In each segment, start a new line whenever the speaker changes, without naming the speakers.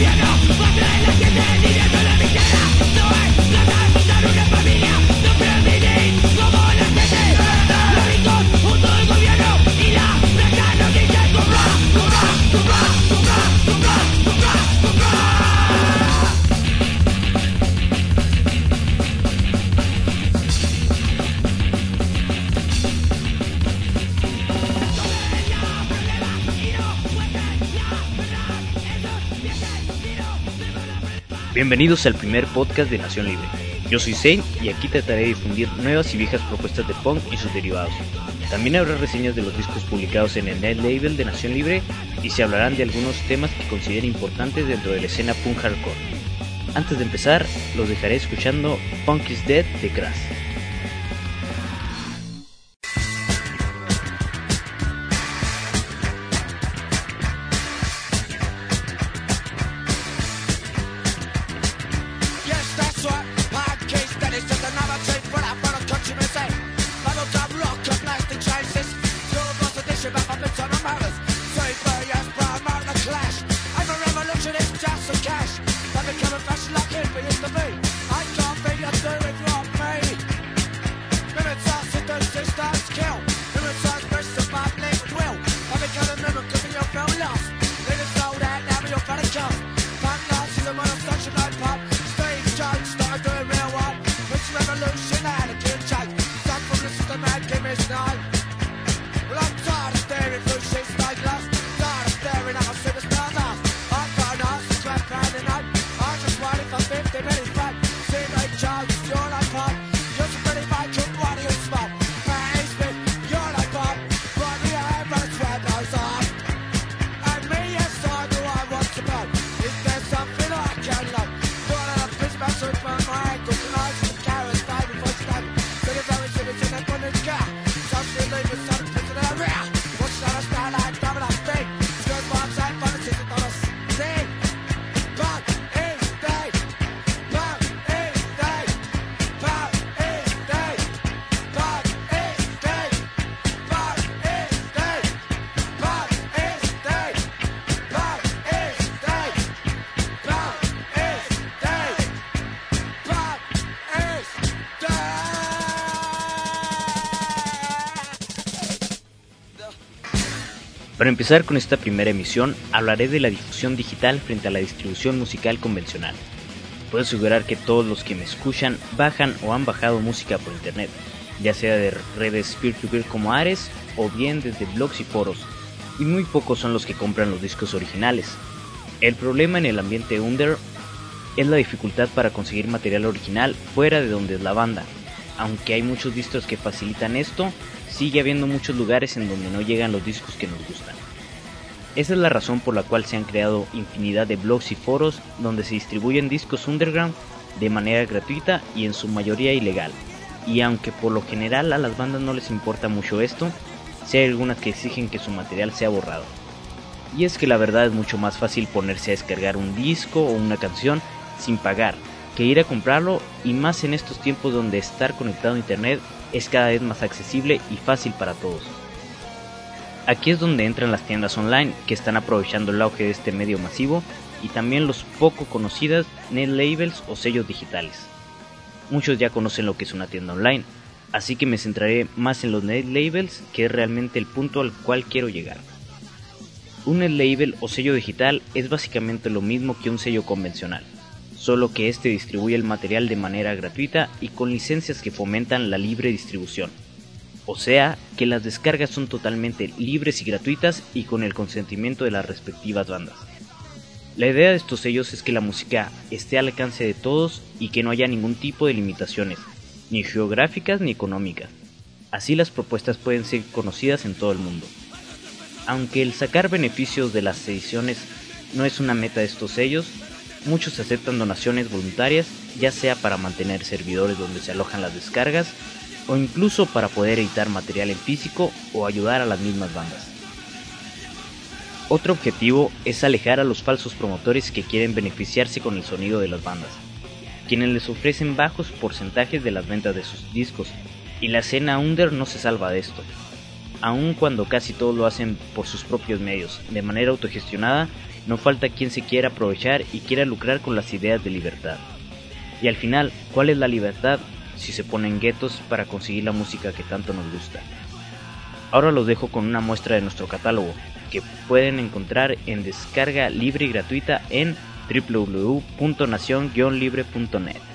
gobierno, vos traes la
gente del la miseria. No es tratar de una familia. Bienvenidos al primer podcast de Nación Libre. Yo soy Zane y aquí trataré de difundir nuevas y viejas propuestas de punk y sus derivados. También habrá reseñas de los discos publicados en el net label de Nación Libre y se hablarán de algunos temas que considero importantes dentro de la escena punk hardcore. Antes de empezar, los dejaré escuchando Punk is Dead de Crash. Para empezar con esta primera emisión, hablaré de la difusión digital frente a la distribución musical convencional. Puedo asegurar que todos los que me escuchan bajan o han bajado música por internet, ya sea de redes peer-to-peer como Ares o bien desde blogs y foros, y muy pocos son los que compran los discos originales. El problema en el ambiente under es la dificultad para conseguir material original fuera de donde es la banda. Aunque hay muchos distros que facilitan esto, sigue habiendo muchos lugares en donde no llegan los discos que nos gustan. Esa es la razón por la cual se han creado infinidad de blogs y foros donde se distribuyen discos underground de manera gratuita y en su mayoría ilegal. Y aunque por lo general a las bandas no les importa mucho esto, sí hay algunas que exigen que su material sea borrado. Y es que la verdad es mucho más fácil ponerse a descargar un disco o una canción sin pagar que ir a comprarlo y más en estos tiempos donde estar conectado a internet es cada vez más accesible y fácil para todos. Aquí es donde entran las tiendas online que están aprovechando el auge de este medio masivo y también los poco conocidas net labels o sellos digitales. Muchos ya conocen lo que es una tienda online, así que me centraré más en los net labels que es realmente el punto al cual quiero llegar. Un net label o sello digital es básicamente lo mismo que un sello convencional solo que este distribuye el material de manera gratuita y con licencias que fomentan la libre distribución. O sea, que las descargas son totalmente libres y gratuitas y con el consentimiento de las respectivas bandas. La idea de estos sellos es que la música esté al alcance de todos y que no haya ningún tipo de limitaciones, ni geográficas ni económicas. Así las propuestas pueden ser conocidas en todo el mundo. Aunque el sacar beneficios de las ediciones no es una meta de estos sellos. Muchos aceptan donaciones voluntarias, ya sea para mantener servidores donde se alojan las descargas o incluso para poder editar material en físico o ayudar a las mismas bandas. Otro objetivo es alejar a los falsos promotores que quieren beneficiarse con el sonido de las bandas, quienes les ofrecen bajos porcentajes de las ventas de sus discos, y la escena under no se salva de esto. Aun cuando casi todos lo hacen por sus propios medios, de manera autogestionada, no falta quien se quiera aprovechar y quiera lucrar con las ideas de libertad. Y al final, ¿cuál es la libertad si se ponen guetos para conseguir la música que tanto nos gusta? Ahora los dejo con una muestra de nuestro catálogo, que pueden encontrar en descarga libre y gratuita en www.nacion-libre.net.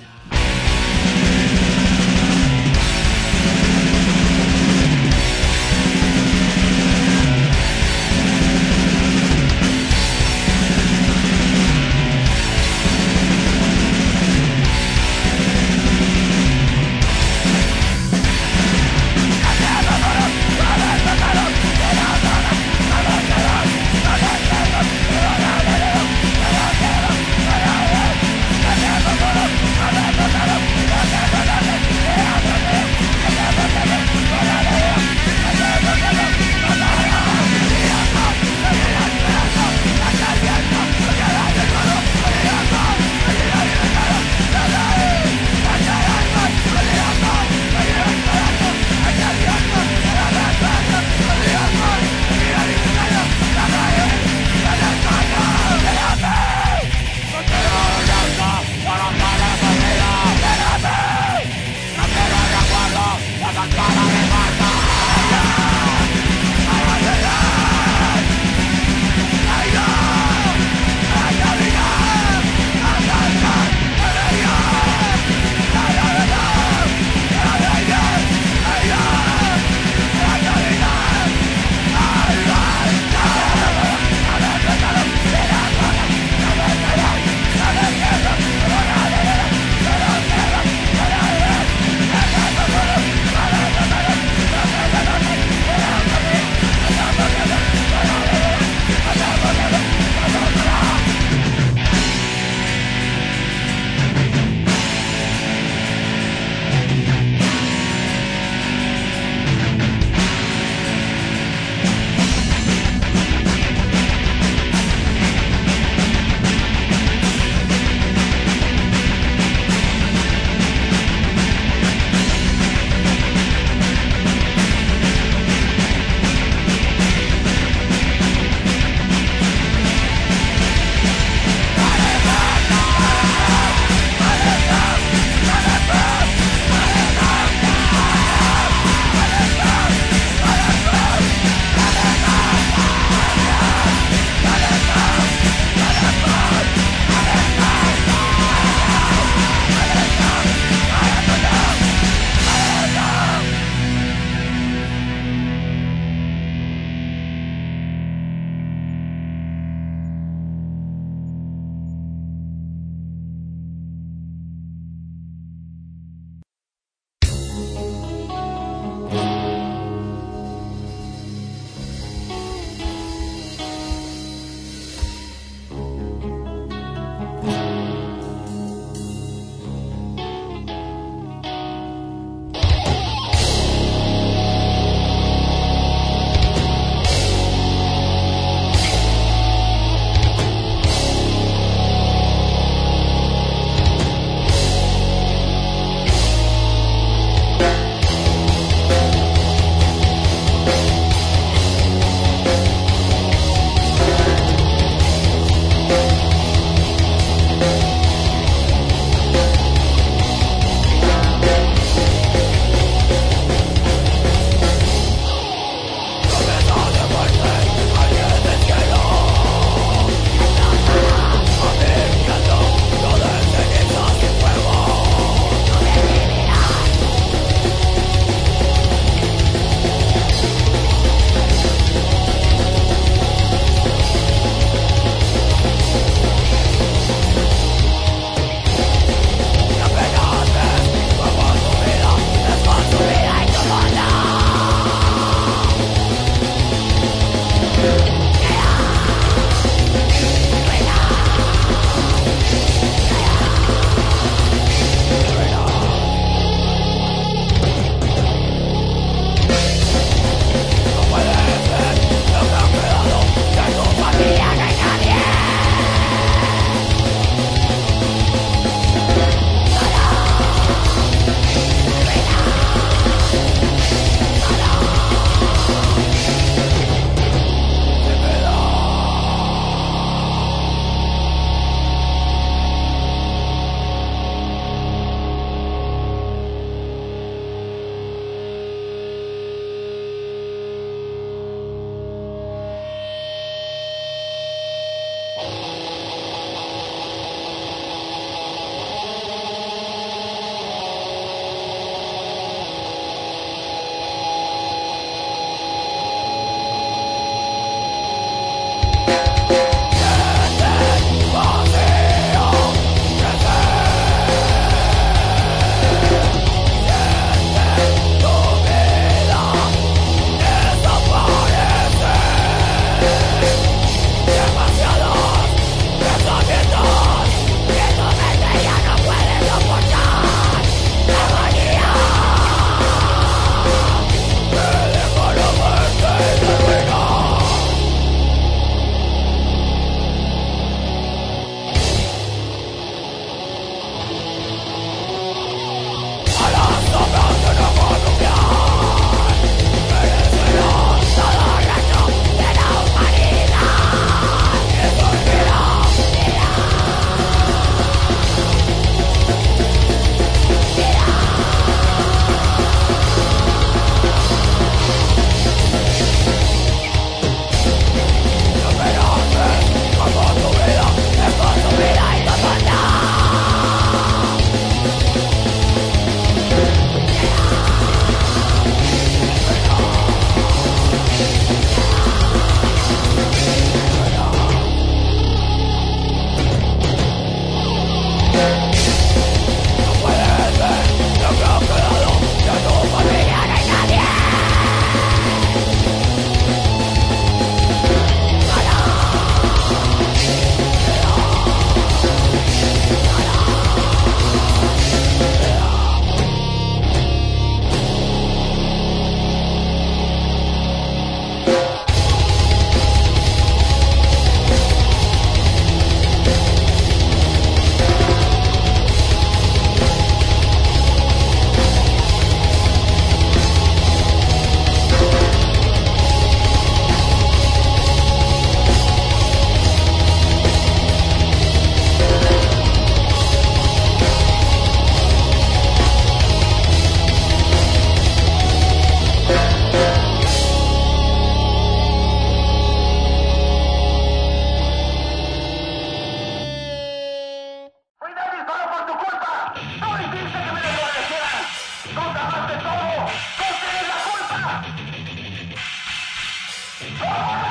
Ah!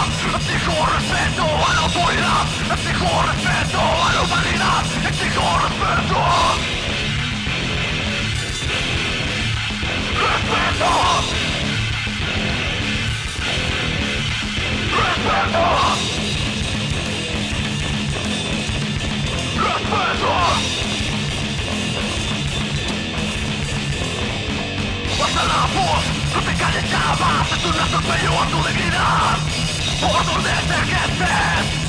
Exijo respeto a la autoridad Exijo respeto a la humanidad Exijo respeto Respeto Respeto Respeto Hasta la voz, no te calles ya más Es un atropello a tu dignidad Por donde te que estés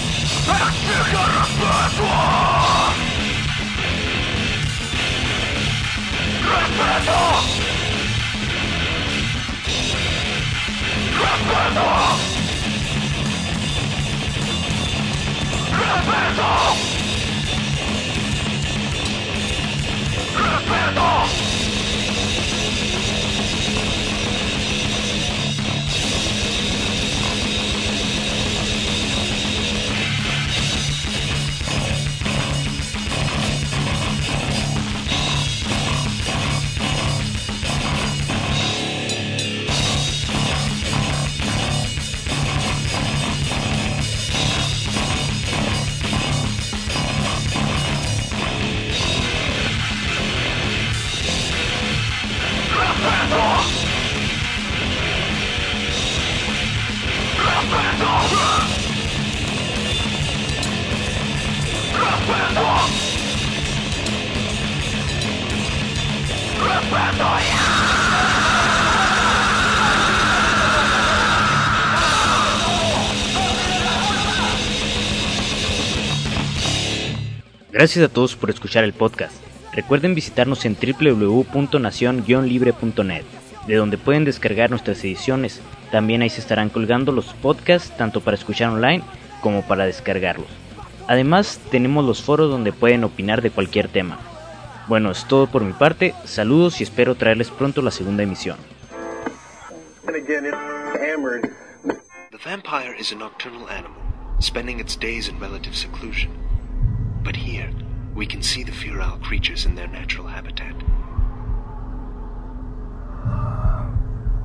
Gracias a todos por escuchar el podcast. Recuerden visitarnos en www.nacion-libre.net, de donde pueden descargar nuestras ediciones. También ahí se estarán colgando los podcasts tanto para escuchar online como para descargarlos. Además, tenemos los foros donde pueden opinar de cualquier tema. Bueno, es todo por mi parte. Saludos y espero traerles pronto la segunda emisión.
The vampire is a nocturnal animal, spending its days in relative seclusion. But here, we can see the feral creatures in their natural habitat.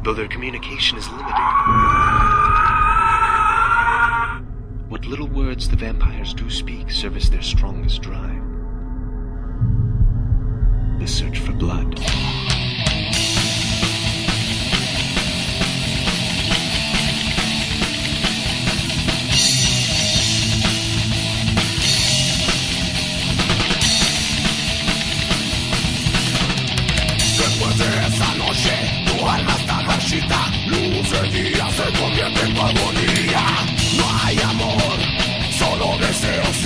Though their communication is limited, what little words the vampires do speak serve as their strongest drive. The search for blood.
En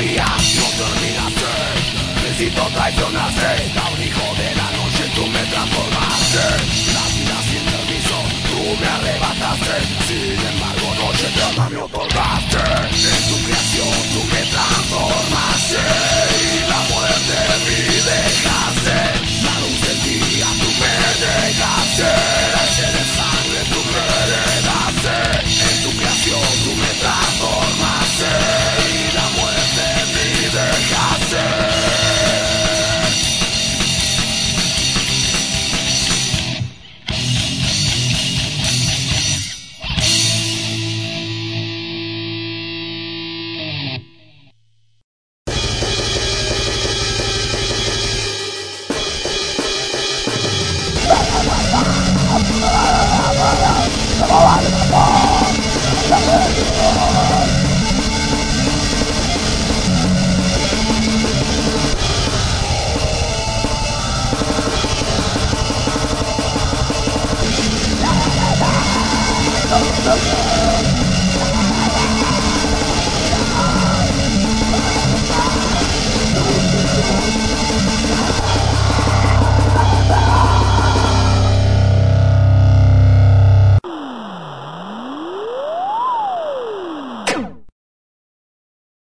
No te olvidaste Necesito traicionaste A un hijo de la noche tú me transformaste. La vida sin permiso tú me arrebataste. Sin embargo noche te ama me otorgaste. En tu creación tú me transformaste.